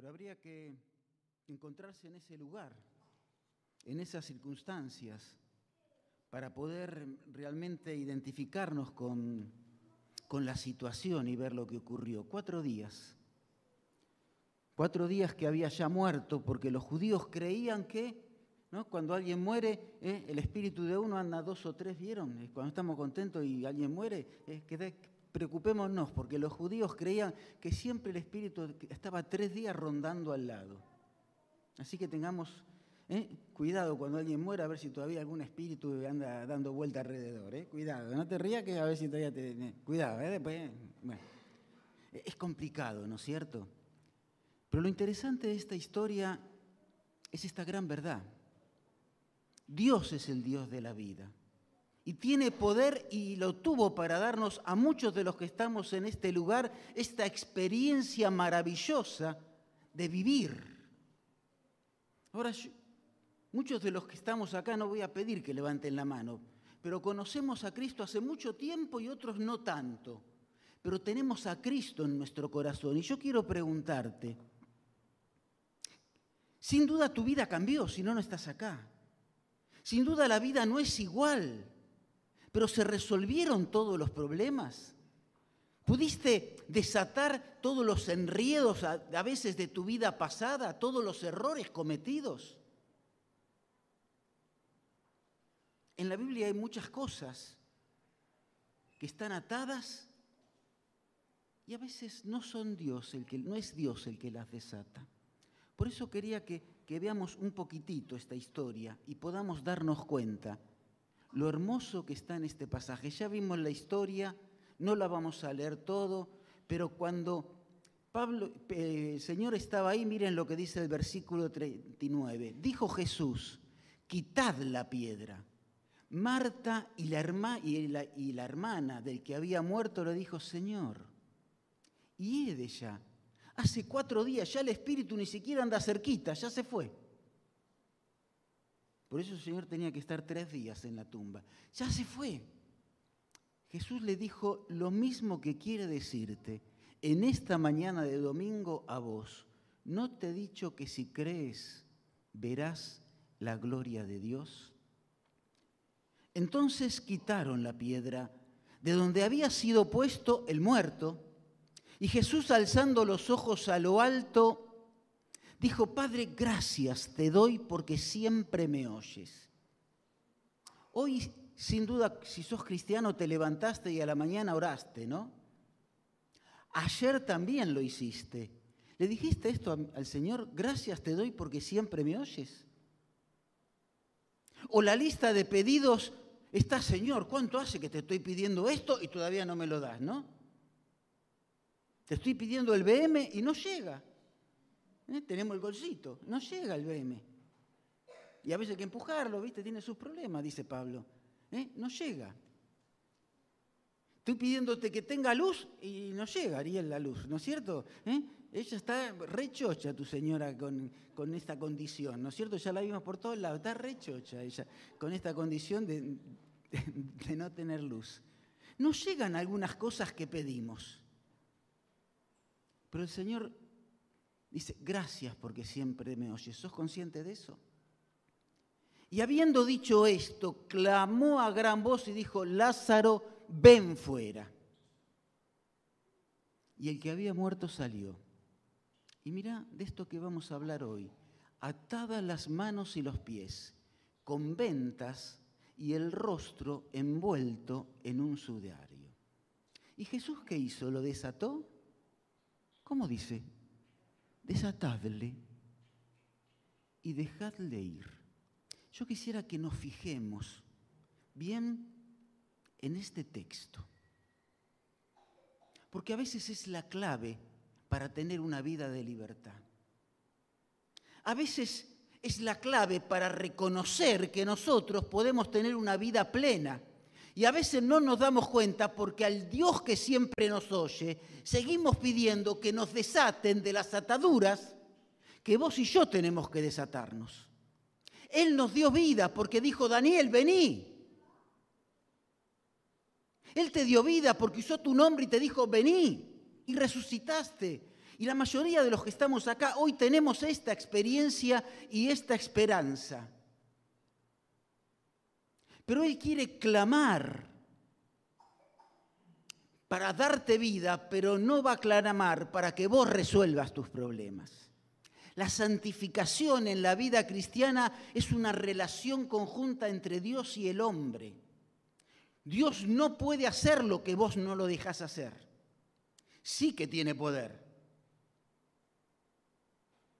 Pero habría que encontrarse en ese lugar, en esas circunstancias, para poder realmente identificarnos con, con la situación y ver lo que ocurrió. Cuatro días. Cuatro días que había ya muerto porque los judíos creían que ¿no? cuando alguien muere, ¿eh? el espíritu de uno anda dos o tres, ¿vieron? Eh, cuando estamos contentos y alguien muere, eh, preocupémonos porque los judíos creían que siempre el espíritu estaba tres días rondando al lado. Así que tengamos cuidado cuando alguien muera a ver si todavía algún espíritu anda dando vuelta alrededor. Cuidado, no te rías que a ver si todavía te... Cuidado, después... Bueno. Es complicado, ¿no es cierto? Pero lo interesante de esta historia es esta gran verdad. Dios es el Dios de la vida. Y tiene poder y lo tuvo para darnos a muchos de los que estamos en este lugar esta experiencia maravillosa de vivir. Ahora, muchos de los que estamos acá no voy a pedir que levanten la mano, pero conocemos a Cristo hace mucho tiempo y otros no tanto. Pero tenemos a Cristo en nuestro corazón. Y yo quiero preguntarte, sin duda tu vida cambió si no, no estás acá. Sin duda la vida no es igual, pero se resolvieron todos los problemas. ¿Pudiste desatar todos los enriedos a, veces de tu vida pasada, todos los errores cometidos? En la Biblia hay muchas cosas que están atadas y a veces no son Dios el que no es Dios el que las desata. Por eso quería que, veamos un poquitito esta historia y podamos darnos cuenta lo hermoso que está en este pasaje. Ya vimos la historia, no la vamos a leer todo, pero cuando Pablo, eh, el Señor estaba ahí, miren lo que dice el versículo 39. Dijo Jesús, quitad la piedra. Marta y la, y la hermana del que había muerto le dijo, Señor, y ya Hace cuatro días, ya el espíritu ni siquiera anda cerquita, ya se fue. Por eso el Señor tenía que estar tres días en la tumba. Ya se fue. Jesús le dijo lo mismo que quiere decirte en esta mañana de domingo a vos. ¿No te he dicho que si crees verás la gloria de Dios? Entonces quitaron la piedra de donde había sido puesto el muerto y Jesús alzando los ojos a lo alto, dijo, Padre, gracias te doy porque siempre me oyes. Hoy, sin duda, si sos cristiano, te levantaste y a la mañana oraste, ¿no? Ayer también lo hiciste. ¿Le dijiste esto al Señor? Gracias te doy porque siempre me oyes. O la lista de pedidos está, Señor, ¿cuánto hace que te estoy pidiendo esto y todavía no me lo das, ¿no? Te estoy pidiendo el BM y no llega. ¿Eh? Tenemos el golcito, no llega el BM. Y a veces hay que empujarlo, ¿viste? Tiene sus problemas, dice Pablo. ¿Eh? No llega. Estoy pidiéndote que tenga luz y no llega, Ariel, la luz, ¿no es cierto? ¿Eh? Ella está rechocha, tu señora, con, con, esta condición, ¿no es cierto? Ya la vimos por todos lados, está rechocha ella, con esta condición de, de no tener luz. No llegan algunas cosas que pedimos. Pero el Señor dice, gracias porque siempre me oyes. ¿Sos consciente de eso? Y habiendo dicho esto, clamó a gran voz y dijo, Lázaro, ven fuera. Y el que había muerto salió. Y mira de esto que vamos a hablar hoy. Atadas las manos y los pies, con ventas y el rostro envuelto en un sudario. ¿Y Jesús qué hizo? ¿Lo desató? ¿Cómo dice? Desatadle y dejadle ir. Yo quisiera que nos fijemos bien en este texto, porque a veces es la clave para tener una vida de libertad. A veces es la clave para reconocer que nosotros podemos tener una vida plena y a veces no nos damos cuenta porque al Dios que siempre nos oye, seguimos pidiendo que nos desaten de las ataduras que vos y yo tenemos que desatarnos. Él nos dio vida porque dijo, Daniel, vení. Él te dio vida porque usó tu nombre y te dijo, vení. Y resucitaste. Y la mayoría de los que estamos acá hoy tenemos esta experiencia y esta esperanza. Pero Él quiere clamar para darte vida, pero no va a clamar para que vos resuelvas tus problemas. La santificación en la vida cristiana es una relación conjunta entre Dios y el hombre. Dios no puede hacer lo que vos no lo dejas hacer. Sí que tiene poder.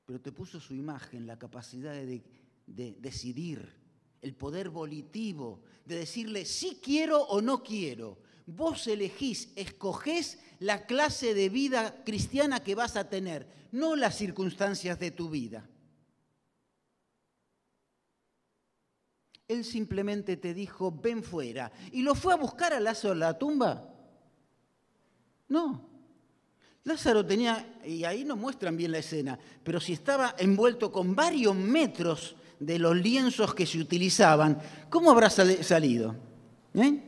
Pero te puso su imagen, la capacidad de, de decidir, el poder volitivo, de decirle sí quiero o no quiero. Vos elegís, escogés la clase de vida cristiana que vas a tener, no las circunstancias de tu vida. Él simplemente te dijo, ven fuera. ¿Y lo fue a buscar a Lázaro a la tumba? No. Lázaro tenía, y ahí no muestran bien la escena, pero si estaba envuelto con varios metros de los lienzos que se utilizaban, ¿cómo habrá salido? ¿Eh?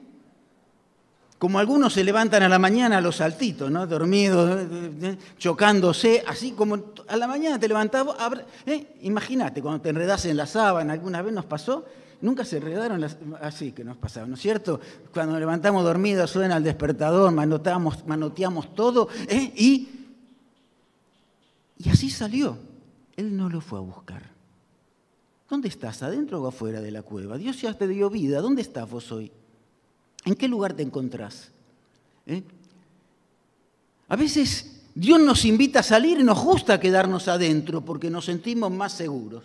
Como algunos se levantan a la mañana a los saltitos, ¿no? Dormidos, eh, eh, chocándose, así como a la mañana te levantabas, ¿eh? imagínate cuando te enredas en la sábana, alguna vez nos pasó, nunca se enredaron así que nos pasaba, ¿no es cierto? Cuando levantamos dormidos suena el despertador, manoteamos, manoteamos todo, y, y así salió. Él no lo fue a buscar. ¿Dónde estás? ¿Adentro o afuera de la cueva? Dios ya te dio vida. ¿Dónde estás vos hoy? ¿En qué lugar te encontrás? ¿Eh? A veces Dios nos invita a salir y nos gusta quedarnos adentro porque nos sentimos más seguros.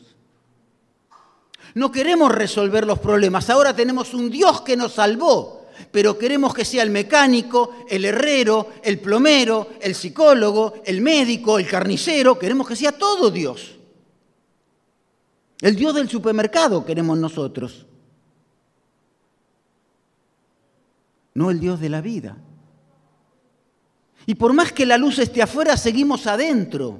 No queremos resolver los problemas. Ahora tenemos un Dios que nos salvó, pero queremos que sea el mecánico, el herrero, el plomero, el psicólogo, el médico, el carnicero. Queremos que sea todo Dios. El Dios del supermercado queremos nosotros. no el Dios de la vida. Y por más que la luz esté afuera, seguimos adentro.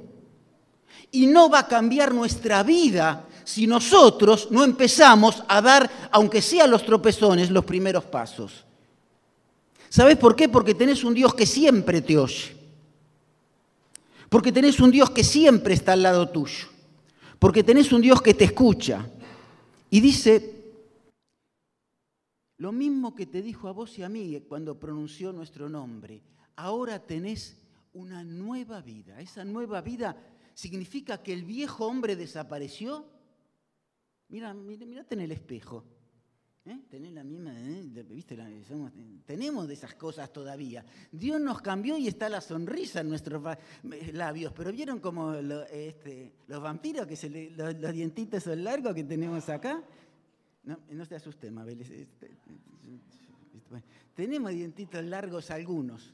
Y no va a cambiar nuestra vida si nosotros no empezamos a dar, aunque sean los tropezones, los primeros pasos. ¿Sabes por qué? Porque tenés un Dios que siempre te oye. Porque tenés un Dios que siempre está al lado tuyo. Porque tenés un Dios que te escucha. Y dice, lo mismo que te dijo a vos y a mí cuando pronunció nuestro nombre. Ahora tenés una nueva vida. Esa nueva vida significa que el viejo hombre desapareció. Mira, mírate en el espejo. ¿Eh? Tenés la misma, ¿eh? ¿viste? tenemos de esas cosas todavía. Dios nos cambió y está la sonrisa en nuestros labios, pero vieron como este, los vampiros, que los, los dientitos son largos que tenemos acá. No, no te asustes, Mabel. Tenemos dientitos largos algunos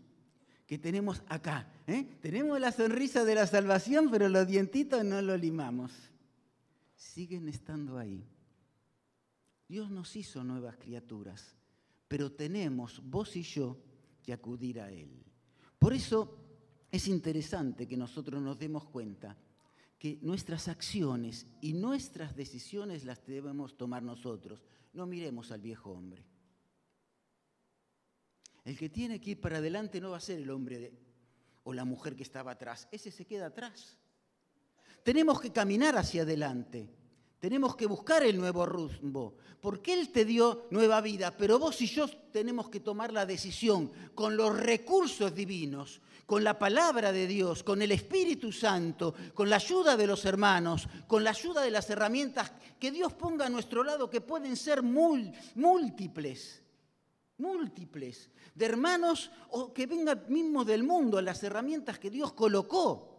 que tenemos acá. ¿eh? Tenemos la sonrisa de la salvación, pero los dientitos no los limamos. Siguen estando ahí. Dios nos hizo nuevas criaturas, pero tenemos, vos y yo, que acudir a Él. Por eso es interesante que nosotros nos demos cuenta que nuestras acciones y nuestras decisiones las debemos tomar nosotros. No miremos al viejo hombre. El que tiene que ir para adelante no va a ser el hombre o la mujer que estaba atrás. Ese se queda atrás. Tenemos que caminar hacia adelante. Tenemos que buscar el nuevo rumbo, porque Él te dio nueva vida, pero vos y yo tenemos que tomar la decisión con los recursos divinos, con la palabra de Dios, con el Espíritu Santo, con la ayuda de los hermanos, con la ayuda de las herramientas que Dios ponga a nuestro lado, que pueden ser múltiples, múltiples, de hermanos o que vengan mismos del mundo, las herramientas que Dios colocó,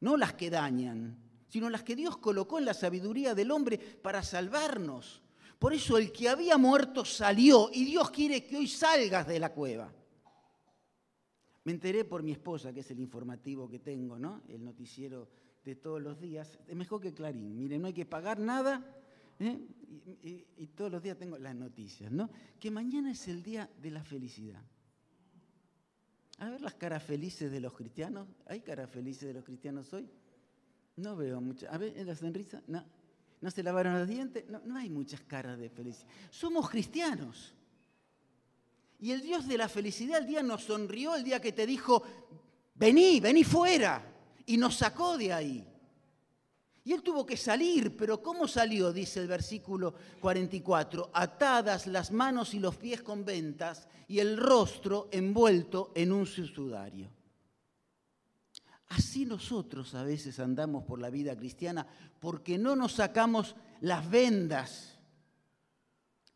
no las que dañan sino las que Dios colocó en la sabiduría del hombre para salvarnos. Por eso el que había muerto salió y Dios quiere que hoy salgas de la cueva. Me enteré por mi esposa, que es el informativo que tengo, ¿no? El noticiero de todos los días. Es mejor que Clarín. Miren, no hay que pagar nada. ¿eh? Y, y, todos los días tengo las noticias, ¿no? Que mañana es el día de la felicidad. A ver las caras felices de los cristianos. ¿Hay caras felices de los cristianos hoy? No veo muchas. A ver, en la sonrisa, no. ¿No se lavaron los dientes? No, no hay muchas caras de felicidad. Somos cristianos. Y el Dios de la felicidad el día nos sonrió, el día que te dijo, vení, vení fuera. Y nos sacó de ahí. Y él tuvo que salir, pero ¿cómo salió? Dice el versículo 44, atadas las manos y los pies con ventas y el rostro envuelto en un sudario. Así nosotros a veces andamos por la vida cristiana porque no nos sacamos las vendas,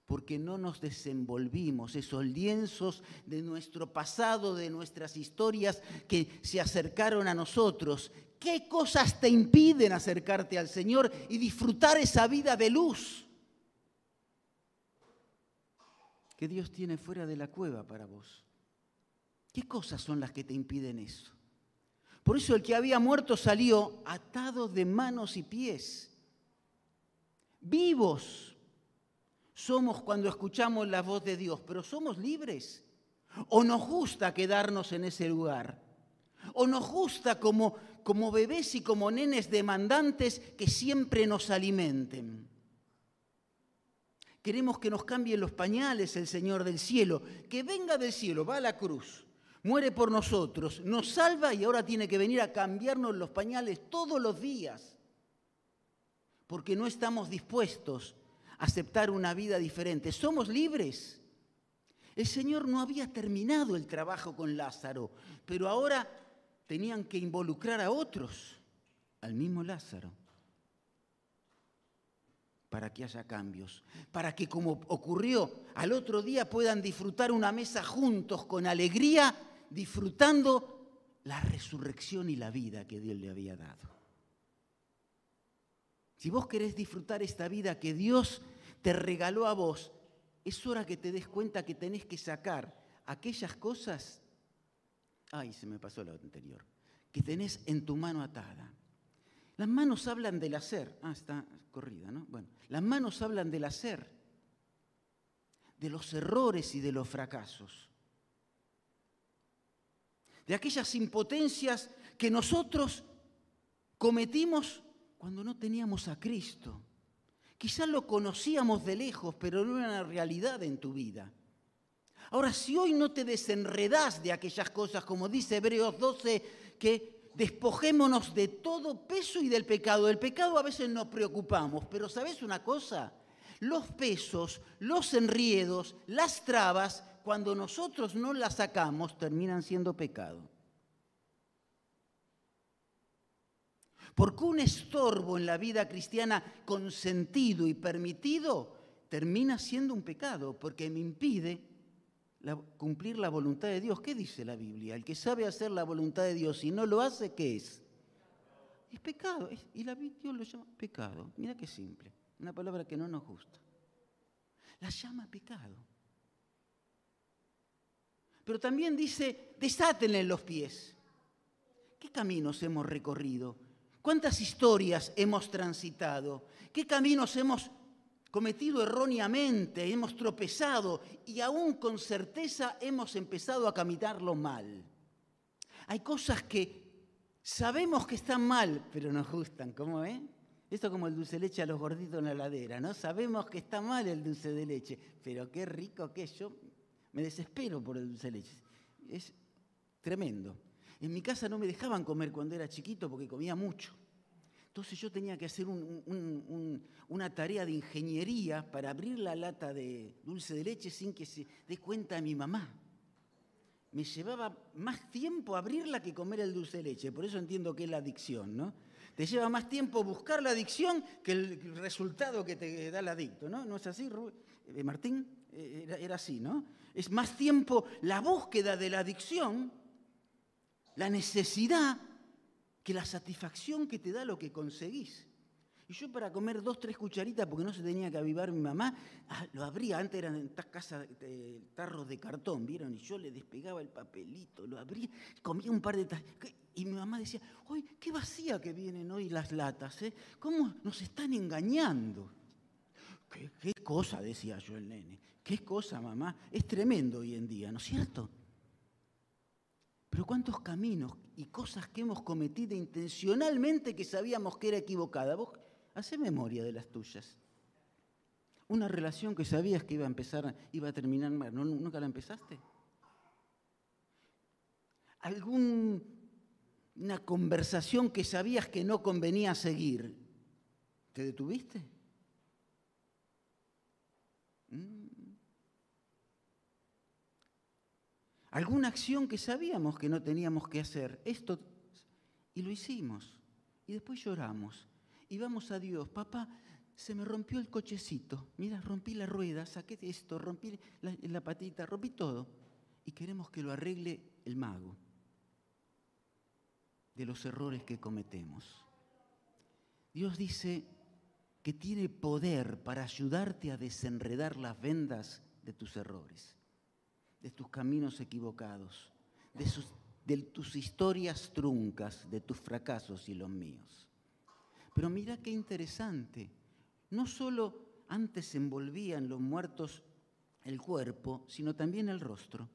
porque no nos desenvolvimos esos lienzos de nuestro pasado, de nuestras historias que se acercaron a nosotros. ¿Qué cosas te impiden acercarte al Señor y disfrutar esa vida de luz que Dios tiene fuera de la cueva para vos? ¿Qué cosas son las que te impiden eso? Por eso el que había muerto salió atado de manos y pies, vivos. Somos cuando escuchamos la voz de Dios, pero somos libres. ¿O nos gusta quedarnos en ese lugar? ¿O nos gusta como, como bebés y como nenes demandantes que siempre nos alimenten? Queremos que nos cambien los pañales el Señor del cielo, que venga del cielo, va a la cruz muere por nosotros, nos salva y ahora tiene que venir a cambiarnos los pañales todos los días, porque no estamos dispuestos a aceptar una vida diferente. Somos libres. El Señor no había terminado el trabajo con Lázaro, pero ahora tenían que involucrar a otros, al mismo Lázaro, para que haya cambios, para que como ocurrió al otro día puedan disfrutar una mesa juntos con alegría disfrutando la resurrección y la vida que Dios le había dado. Si vos querés disfrutar esta vida que Dios te regaló a vos, es hora que te des cuenta que tenés que sacar aquellas cosas, ay, se me pasó lo anterior, que tenés en tu mano atada. Las manos hablan del hacer. Ah, está corrida, ¿no? Bueno, las manos hablan del hacer, de los errores y de los fracasos de aquellas impotencias que nosotros cometimos cuando no teníamos a Cristo. Quizás lo conocíamos de lejos, pero no era una realidad en tu vida. Ahora, si hoy no te desenredás de aquellas cosas, como dice Hebreos 12, que despojémonos de todo peso y del pecado. El pecado a veces nos preocupamos, pero ¿sabes una cosa? Los pesos, los enriedos, las trabas cuando nosotros no la sacamos, terminan siendo pecado. Porque un estorbo en la vida cristiana consentido y permitido termina siendo un pecado, porque me impide cumplir la voluntad de Dios. ¿Qué dice la Biblia? El que sabe hacer la voluntad de Dios y no lo hace, ¿qué es? Es pecado. Y la Biblia lo llama pecado. Mira qué simple. Una palabra que no nos gusta. La llama pecado pero también dice, desátenle los pies. ¿Qué caminos hemos recorrido? ¿Cuántas historias hemos transitado? ¿Qué caminos hemos cometido erróneamente? Hemos tropezado y aún con certeza hemos empezado a caminarlo mal. Hay cosas que sabemos que están mal, pero nos gustan, ¿cómo es? Esto como el dulce de leche a los gorditos en la ladera, ¿no? Sabemos que está mal el dulce de leche, pero qué rico que es. Yo me desespero por el dulce de leche. Es tremendo. En mi casa no me dejaban comer cuando era chiquito porque comía mucho. Entonces yo tenía que hacer una tarea de ingeniería para abrir la lata de dulce de leche sin que se dé cuenta mi mamá. Me llevaba más tiempo abrirla que comer el dulce de leche. Por eso entiendo que es la adicción, ¿no? Te lleva más tiempo buscar la adicción que el resultado que te da el adicto, ¿no? ¿No es así, eh, Martín? Eh, era así, ¿no? Es más tiempo la búsqueda de la adicción, la necesidad, que la satisfacción que te da lo que conseguís. Y yo para comer dos, tres cucharitas, porque no se tenía que avivar mi mamá, ah, lo abría, antes eran casas, tarros de cartón, ¿vieron? Y yo le despegaba el papelito, lo abría, comía un par de... Y mi mamá decía, ¡ay, qué vacía que vienen hoy las latas! ¿eh? ¿Cómo nos están engañando? ¿Qué, ¿Qué, cosa? decía yo el nene. ¿Qué cosa, mamá? Es tremendo hoy en día, ¿no es cierto? Pero cuántos caminos y cosas que hemos cometido intencionalmente que sabíamos que era equivocada. Vos hace memoria de las tuyas. Una relación que sabías que iba a empezar, iba a terminar mal, ¿nunca la empezaste? ¿Algún una conversación que sabías que no convenía seguir. ¿Te detuviste? Mm. Alguna acción que sabíamos que no teníamos que hacer. Esto, y lo hicimos. Y después lloramos. Y vamos a Dios, papá, se me rompió el cochecito. Mira, rompí la rueda, saqué esto, rompí la, la patita, rompí todo. Y queremos que lo arregle el mago de los errores que cometemos. Dios dice que tiene poder para ayudarte a desenredar las vendas de tus errores, de tus caminos equivocados, de, de tus historias truncas, de tus fracasos y los míos. Pero mira qué interesante, no solo antes envolvían los muertos el cuerpo, sino también el rostro.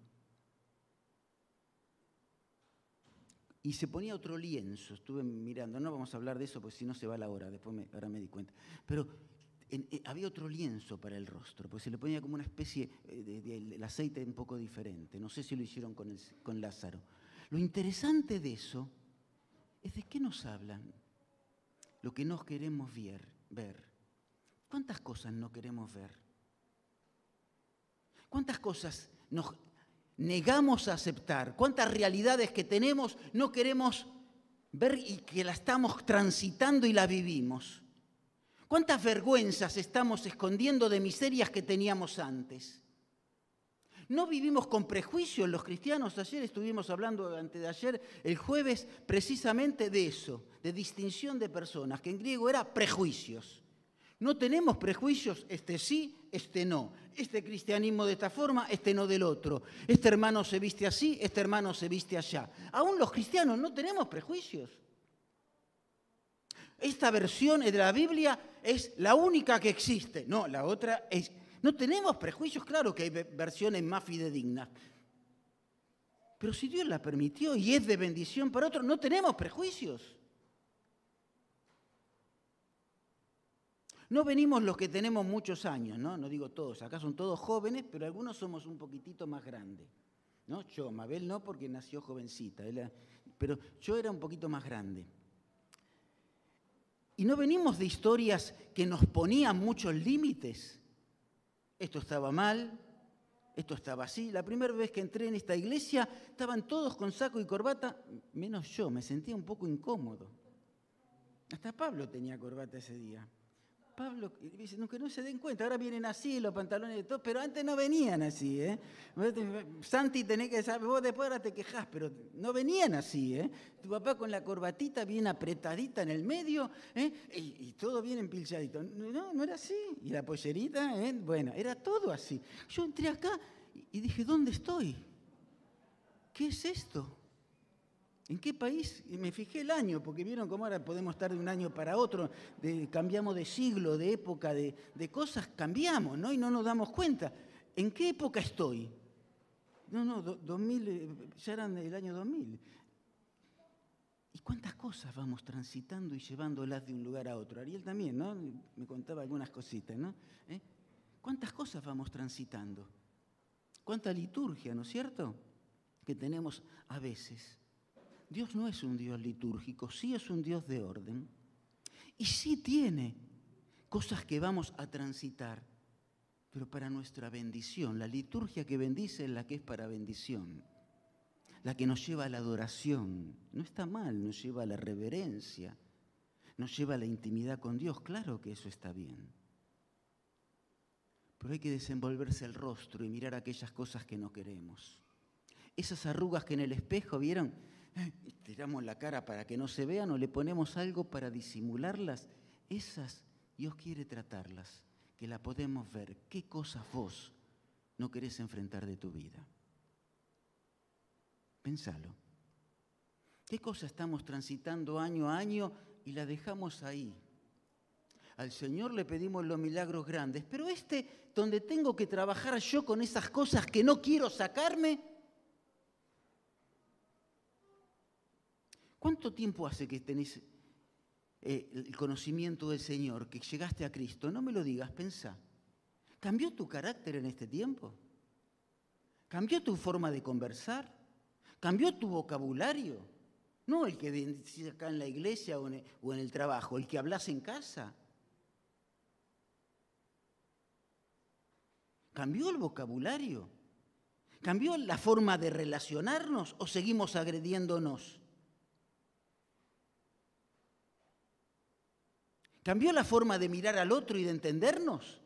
y se ponía otro lienzo, estuve mirando, no vamos a hablar de eso porque si no se va la hora, después ahora me di cuenta, pero eh, había otro lienzo para el rostro, porque se le ponía como una especie eh, de, aceite un poco diferente, no sé si lo hicieron con, con Lázaro. Lo interesante de eso es de qué nos hablan, lo que no queremos ver, ver. ¿Cuántas cosas no queremos ver? ¿Cuántas cosas nos negamos a aceptar, cuántas realidades que tenemos no queremos ver y que la estamos transitando y la vivimos. ¿Cuántas vergüenzas estamos escondiendo de miserias que teníamos antes? No vivimos con prejuicios los cristianos. Ayer estuvimos hablando, de ayer, el jueves, precisamente de eso, de distinción de personas, que en griego era prejuicios. No tenemos prejuicios, este sí, este no. Este cristianismo de esta forma, este no del otro. Este hermano se viste así, este hermano se viste allá. Aún los cristianos no tenemos prejuicios. Esta versión de la Biblia es la única que existe. No, la otra es... No tenemos prejuicios, claro que hay versiones más fidedignas. Pero si Dios la permitió y es de bendición para otros, no tenemos prejuicios. No venimos los que tenemos muchos años, ¿no? No digo todos, acá son todos jóvenes, pero algunos somos un poquitito más grandes. ¿no? Yo, Mabel no, porque nació jovencita, pero yo era un poquito más grande. Y no venimos de historias que nos ponían muchos límites. Esto estaba mal, esto estaba así. La primera vez que entré en esta iglesia estaban todos con saco y corbata, menos yo, me sentía un poco incómodo. Hasta Pablo tenía corbata ese día. Pablo dice, que no se den cuenta, ahora vienen así los pantalones de todo, pero antes no venían así, ¿eh? Santi tenés que saber, vos después ahora te quejás, pero no venían así, ¿eh? Tu papá con la corbatita bien apretadita en el medio, ¿eh? y, todo bien empilchadito. No, no era así. Y la pollerita, ¿eh? bueno, era todo así. Yo entré acá y dije, ¿dónde estoy? ¿Qué es esto? ¿En qué país? Me fijé el año, porque vieron cómo ahora podemos estar de un año para otro, cambiamos de siglo, de época, de, cosas, cambiamos, ¿no? Y no nos damos cuenta. ¿En qué época estoy? No, no, 2000, eh, ya eran el año 2000. ¿Y cuántas cosas vamos transitando y llevándolas de un lugar a otro? Ariel también, ¿no? Me contaba algunas cositas, ¿no? ¿Eh? ¿Cuántas cosas vamos transitando? ¿Cuánta liturgia, ¿no es cierto? Que tenemos a veces. Dios no es un Dios litúrgico, sí es un Dios de orden. Y sí tiene cosas que vamos a transitar, pero para nuestra bendición. La liturgia que bendice es la que es para bendición, la que nos lleva a la adoración. No está mal, nos lleva a la reverencia, nos lleva a la intimidad con Dios. Claro que eso está bien. Pero hay que desenvolverse el rostro y mirar aquellas cosas que no queremos. Esas arrugas que en el espejo, ¿vieron? Tiramos la cara para que no se vean o le ponemos algo para disimularlas, esas Dios quiere tratarlas, que la podemos ver. ¿Qué cosas vos no querés enfrentar de tu vida? Pensalo. ¿Qué cosas estamos transitando año a año y la dejamos ahí? Al Señor le pedimos los milagros grandes, pero este, donde tengo que trabajar yo con esas cosas que no quiero sacarme, ¿Cuánto tiempo hace que tenés eh, el conocimiento del Señor, que llegaste a Cristo? No me lo digas, pensá. ¿Cambió tu carácter en este tiempo? ¿Cambió tu forma de conversar? ¿Cambió tu vocabulario? No el que bendice acá en la iglesia o en el trabajo, el que hablas en casa. ¿Cambió el vocabulario? ¿Cambió la forma de relacionarnos o seguimos agrediéndonos? ¿Cambió la forma de mirar al otro y de entendernos?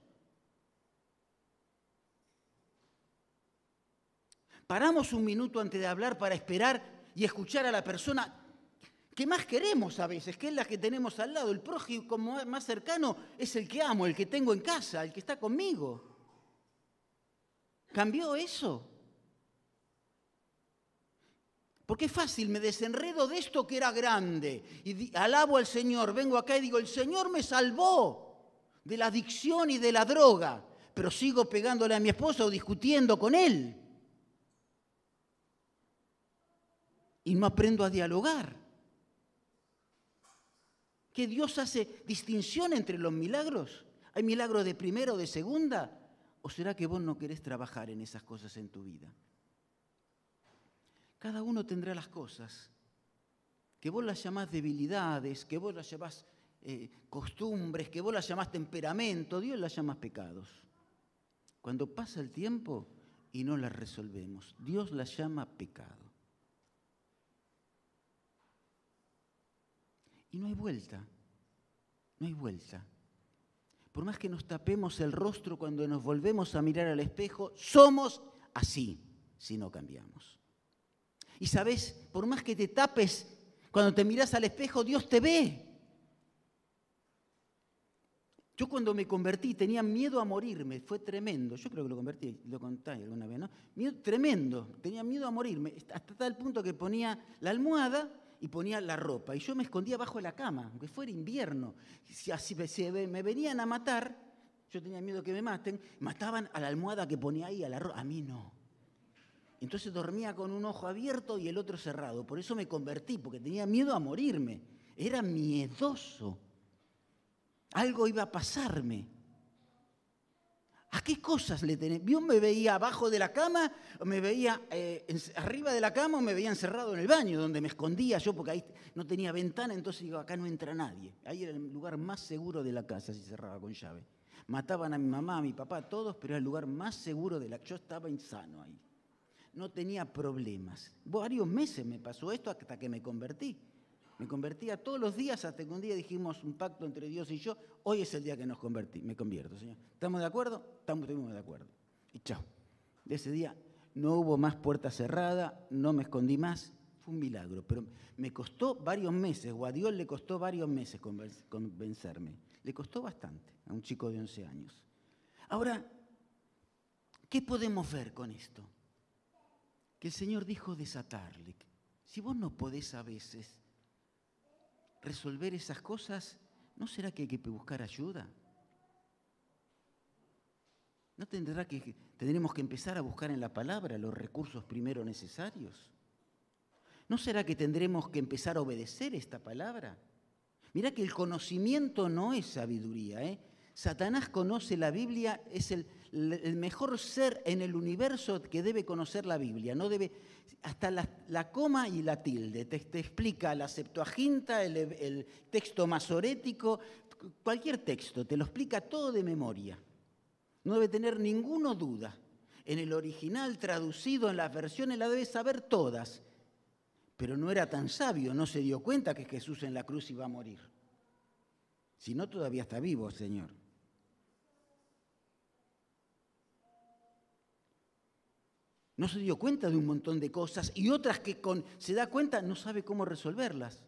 Paramos un minuto antes de hablar para esperar y escuchar a la persona que más queremos a veces, que es la que tenemos al lado. El prójimo más cercano es el que amo, el que tengo en casa, el que está conmigo. ¿Cambió eso? Porque es fácil, me desenredo de esto que era grande y alabo al Señor, vengo acá y digo, el Señor me salvó de la adicción y de la droga, pero sigo pegándole a mi esposo o discutiendo con él. Y no aprendo a dialogar. ¿Que Dios hace distinción entre los milagros? ¿Hay milagros de primera o de segunda? ¿O será que vos no querés trabajar en esas cosas en tu vida? Cada uno tendrá las cosas que vos las llamás debilidades, que vos las llamás eh, costumbres, que vos las llamás temperamento, Dios las llama pecados. Cuando pasa el tiempo y no las resolvemos, Dios las llama pecado. Y no hay vuelta, no hay vuelta. Por más que nos tapemos el rostro cuando nos volvemos a mirar al espejo, somos así si no cambiamos. Y sabes, por más que te tapes, cuando te miras al espejo, Dios te ve. Yo cuando me convertí tenía miedo a morirme, fue tremendo. Yo creo que lo convertí, lo conté alguna vez, ¿no? Miedo tremendo, tenía miedo a morirme, hasta tal punto que ponía la almohada y ponía la ropa. Y yo me escondía bajo la cama, aunque fuera invierno. Si así me venían a matar, yo tenía miedo que me maten, mataban a la almohada que ponía ahí, a la ropa. A mí no. Entonces dormía con un ojo abierto y el otro cerrado. Por eso me convertí, porque tenía miedo a morirme. Era miedoso. Algo iba a pasarme. ¿A qué cosas le tenés? Yo me veía abajo de la cama, me veía eh, arriba de la cama o me veía encerrado en el baño, donde me escondía yo, porque ahí no tenía ventana, entonces digo, acá no entra nadie. Ahí era el lugar más seguro de la casa, si cerraba con llave. Mataban a mi mamá, a mi papá, a todos, pero era el lugar más seguro de la Yo estaba insano ahí no tenía problemas. Varios meses me pasó esto hasta que me convertí. Me convertía todos los días hasta que un día dijimos un pacto entre Dios y yo. Hoy es el día que nos convertí, me convierto, Señor. ¿Estamos de acuerdo? Estamos, de acuerdo. Y chao. De ese día no hubo más puerta cerrada, no me escondí más. Fue un milagro, pero me costó varios meses, o a Dios le costó varios meses convencerme. Le costó bastante a un chico de 11 años. Ahora, ¿qué podemos ver con esto? El Señor dijo desatarle. Si vos no podés a veces resolver esas cosas, ¿no será que hay que buscar ayuda? ¿No tendrá que, tendremos que empezar a buscar en la palabra los recursos primero necesarios? ¿No será que tendremos que empezar a obedecer esta palabra? Mira que el conocimiento no es sabiduría. ¿eh? Satanás conoce la Biblia, es el, mejor ser en el universo que debe conocer la Biblia. No debe, hasta la, coma y la tilde. Te, explica la Septuaginta, el, texto masorético, cualquier texto, te lo explica todo de memoria. No debe tener ninguna duda. En el original, traducido en las versiones, la debe saber todas. Pero no era tan sabio, no se dio cuenta que Jesús en la cruz iba a morir. Si no, todavía está vivo, Señor. No se dio cuenta de un montón de cosas y otras que con, se da cuenta no sabe cómo resolverlas.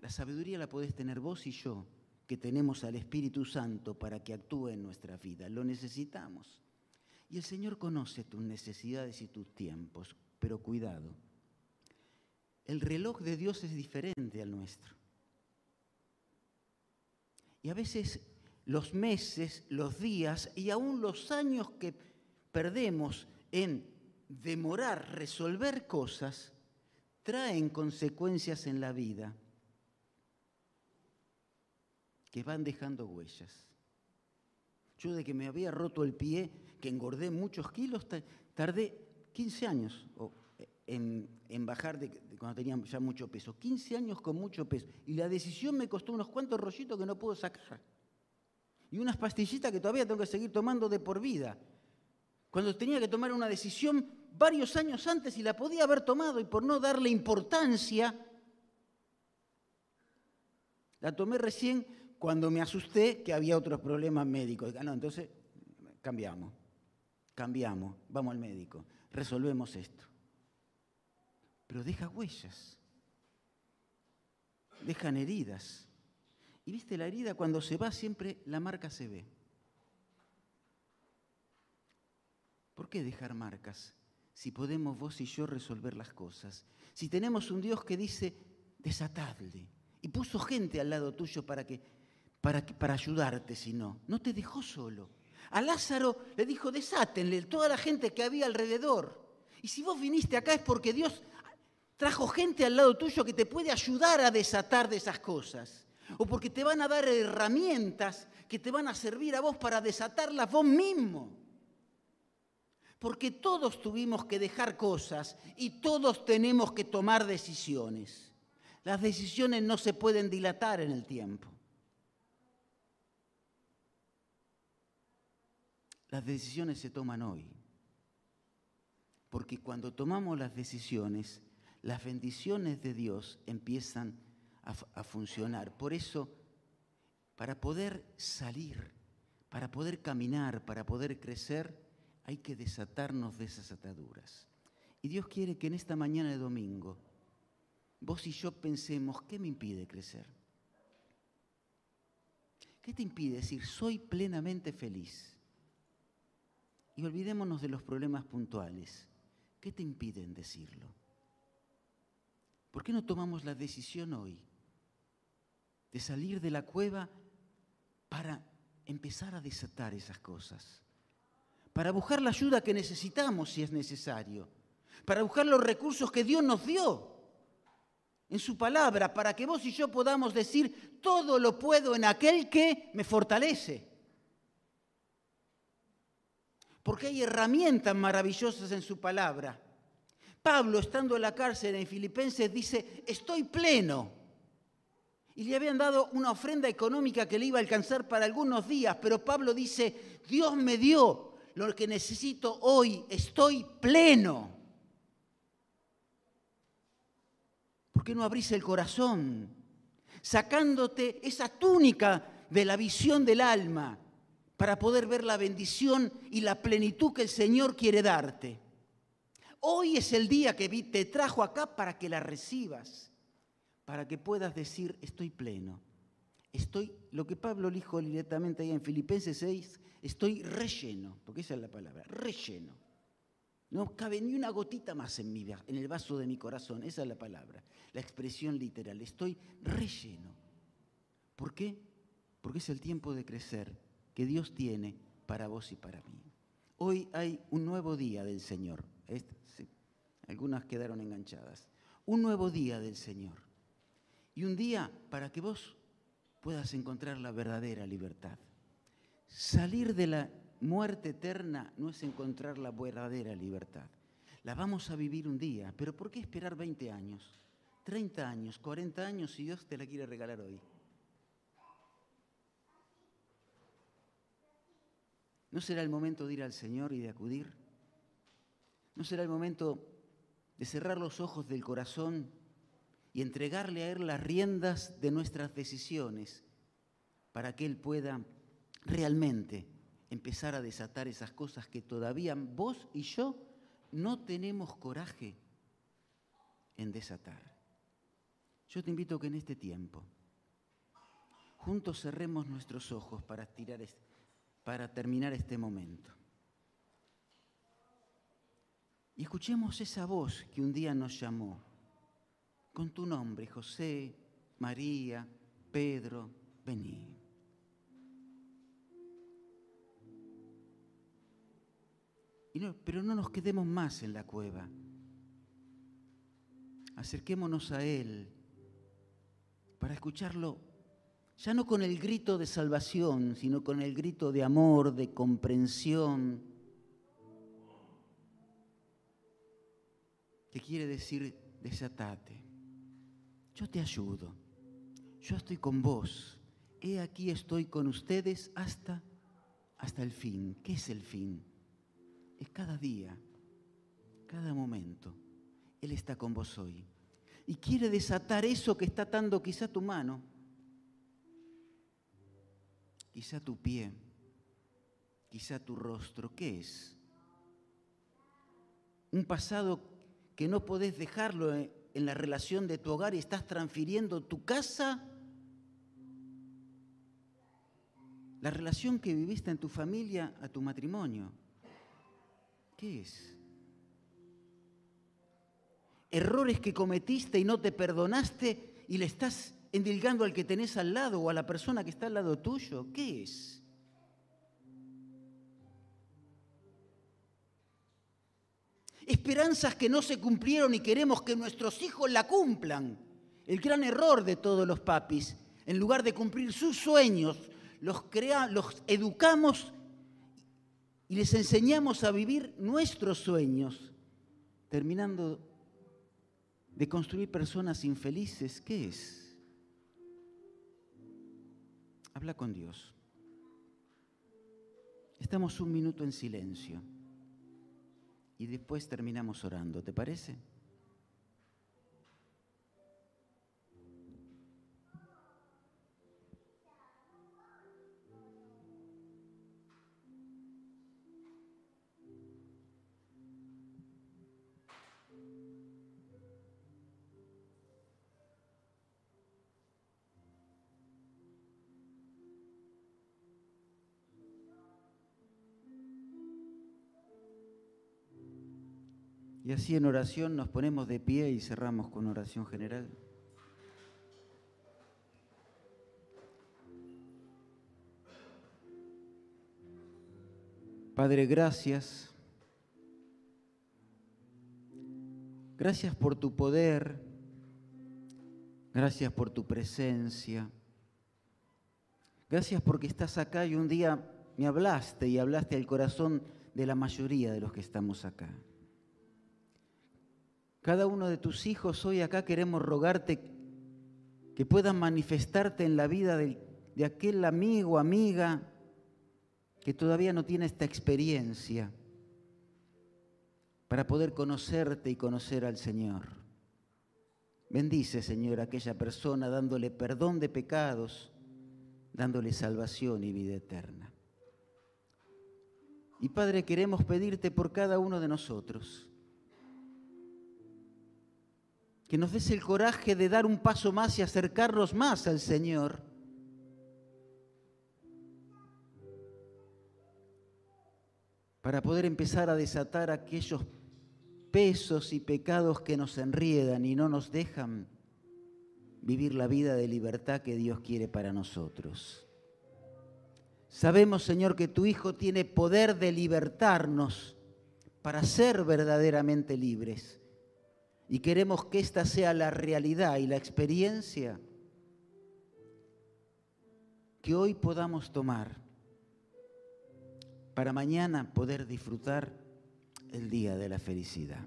La sabiduría la podés tener vos y yo, que tenemos al Espíritu Santo para que actúe en nuestra vida. Lo necesitamos. Y el Señor conoce tus necesidades y tus tiempos, pero cuidado. El reloj de Dios es diferente al nuestro. Y a veces los meses, los días y aún los años que perdemos en demorar resolver cosas traen consecuencias en la vida que van dejando huellas. Yo de que me había roto el pie, que engordé muchos kilos, tardé 15 años en, bajar de, cuando tenía ya mucho peso. 15 años con mucho peso. Y la decisión me costó unos cuantos rollitos que no puedo sacar. Y unas pastillitas que todavía tengo que seguir tomando de por vida. Cuando tenía que tomar una decisión varios años antes y la podía haber tomado y por no darle importancia, la tomé recién cuando me asusté que había otros problemas médicos. No, entonces cambiamos, cambiamos, vamos al médico, resolvemos esto. Pero deja huellas, dejan heridas. Y viste, la herida cuando se va siempre la marca se ve. ¿Por qué dejar marcas si podemos vos y yo resolver las cosas? Si tenemos un Dios que dice, desatadle, y puso gente al lado tuyo para, que, para, para ayudarte, si no. No te dejó solo. A Lázaro le dijo, desátenle, toda la gente que había alrededor. Y si vos viniste acá es porque Dios trajo gente al lado tuyo que te puede ayudar a desatar de esas cosas. O porque te van a dar herramientas que te van a servir a vos para desatarlas vos mismo. Porque todos tuvimos que dejar cosas y todos tenemos que tomar decisiones. Las decisiones no se pueden dilatar en el tiempo. Las decisiones se toman hoy. Porque cuando tomamos las decisiones, las bendiciones de Dios empiezan a, funcionar. Por eso, para poder salir, para poder caminar, para poder crecer, hay que desatarnos de esas ataduras. Y Dios quiere que en esta mañana de domingo, vos y yo pensemos, ¿qué me impide crecer? ¿Qué te impide decir, soy plenamente feliz? Y olvidémonos de los problemas puntuales. ¿Qué te impiden decirlo? ¿Por qué no tomamos la decisión hoy de salir de la cueva para empezar a desatar esas cosas? Para buscar la ayuda que necesitamos si es necesario. Para buscar los recursos que Dios nos dio en su palabra para que vos y yo podamos decir, todo lo puedo en aquel que me fortalece. Porque hay herramientas maravillosas en su palabra. Pablo, estando en la cárcel en Filipenses, dice, estoy pleno. Y le habían dado una ofrenda económica que le iba a alcanzar para algunos días, pero Pablo dice, Dios me dio lo que necesito hoy, estoy pleno. ¿Por qué no abrís el corazón? Sacándote esa túnica de la visión del alma para poder ver la bendición y la plenitud que el Señor quiere darte. Hoy es el día que te trajo acá para que la recibas, para que puedas decir, estoy pleno. Estoy, lo que Pablo dijo directamente ahí en Filipenses 6, estoy relleno, porque esa es la palabra, relleno. No cabe ni una gotita más en, mi, en el vaso de mi corazón. Esa es la palabra, la expresión literal. Estoy relleno. ¿Por qué? Porque es el tiempo de crecer que Dios tiene para vos y para mí. Hoy hay un nuevo día del Señor. algunas quedaron enganchadas. Un nuevo día del Señor. Y un día para que vos puedas encontrar la verdadera libertad. Salir de la muerte eterna no es encontrar la verdadera libertad. La vamos a vivir un día, pero ¿por qué esperar 20 años, 30 años, 40 años si Dios te la quiere regalar hoy? ¿No será el momento de ir al Señor y de acudir? ¿No será el momento de cerrar los ojos del corazón y entregarle a Él las riendas de nuestras decisiones para que Él pueda realmente empezar a desatar esas cosas que todavía vos y yo no tenemos coraje en desatar. Yo te invito que en este tiempo juntos cerremos nuestros ojos para, tirar, para terminar este momento. Y escuchemos esa voz que un día nos llamó con tu nombre, José, María, Pedro, vení. Pero no nos quedemos más en la cueva. Acerquémonos a Él para escucharlo, ya no con el grito de salvación, sino con el grito de amor, de comprensión, que quiere decir desatate. Yo te ayudo. Yo estoy con vos. He aquí estoy con ustedes hasta, hasta el fin. ¿Qué es el fin? Es cada día, cada momento. Él está con vos hoy. Y quiere desatar eso que está atando quizá tu mano, quizá tu pie, quizá tu rostro. ¿Qué es? Un pasado que no podés dejarlo en la relación de tu hogar y estás transfiriendo tu casa, la relación que viviste en tu familia a tu matrimonio. ¿Qué es? Errores que cometiste y no te perdonaste y le estás endilgando al que tenés al lado o a la persona que está al lado tuyo. ¿Qué es? esperanzas que no se cumplieron y queremos que nuestros hijos la cumplan. El gran error de todos los papis, en lugar de cumplir sus sueños, los, los educamos y les enseñamos a vivir nuestros sueños, terminando de construir personas infelices. ¿Qué es? Habla con Dios. Estamos un minuto en silencio y después terminamos orando, ¿te parece? Y así en oración nos ponemos de pie y cerramos con oración general. Padre, gracias. Gracias por tu poder. Gracias por tu presencia. Gracias porque estás acá y un día me hablaste y hablaste al corazón de la mayoría de los que estamos acá. Cada uno de tus hijos hoy acá queremos rogarte que puedan manifestarte en la vida de, aquel amigo, amiga, que todavía no tiene esta experiencia para poder conocerte y conocer al Señor. Bendice, Señor, a aquella persona dándole perdón de pecados, dándole salvación y vida eterna. Y Padre, queremos pedirte por cada uno de nosotros que nos des el coraje de dar un paso más y acercarnos más al Señor. Para poder empezar a desatar aquellos pesos y pecados que nos enriedan y no nos dejan vivir la vida de libertad que Dios quiere para nosotros. Sabemos, Señor, que tu Hijo tiene poder de libertarnos para ser verdaderamente libres y queremos que esta sea la realidad y la experiencia que hoy podamos tomar para mañana poder disfrutar el día de la felicidad.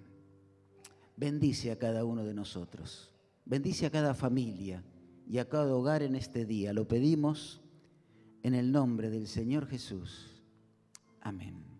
Bendice a cada uno de nosotros, bendice a cada familia y a cada hogar en este día. Lo pedimos en el nombre del Señor Jesús. Amén.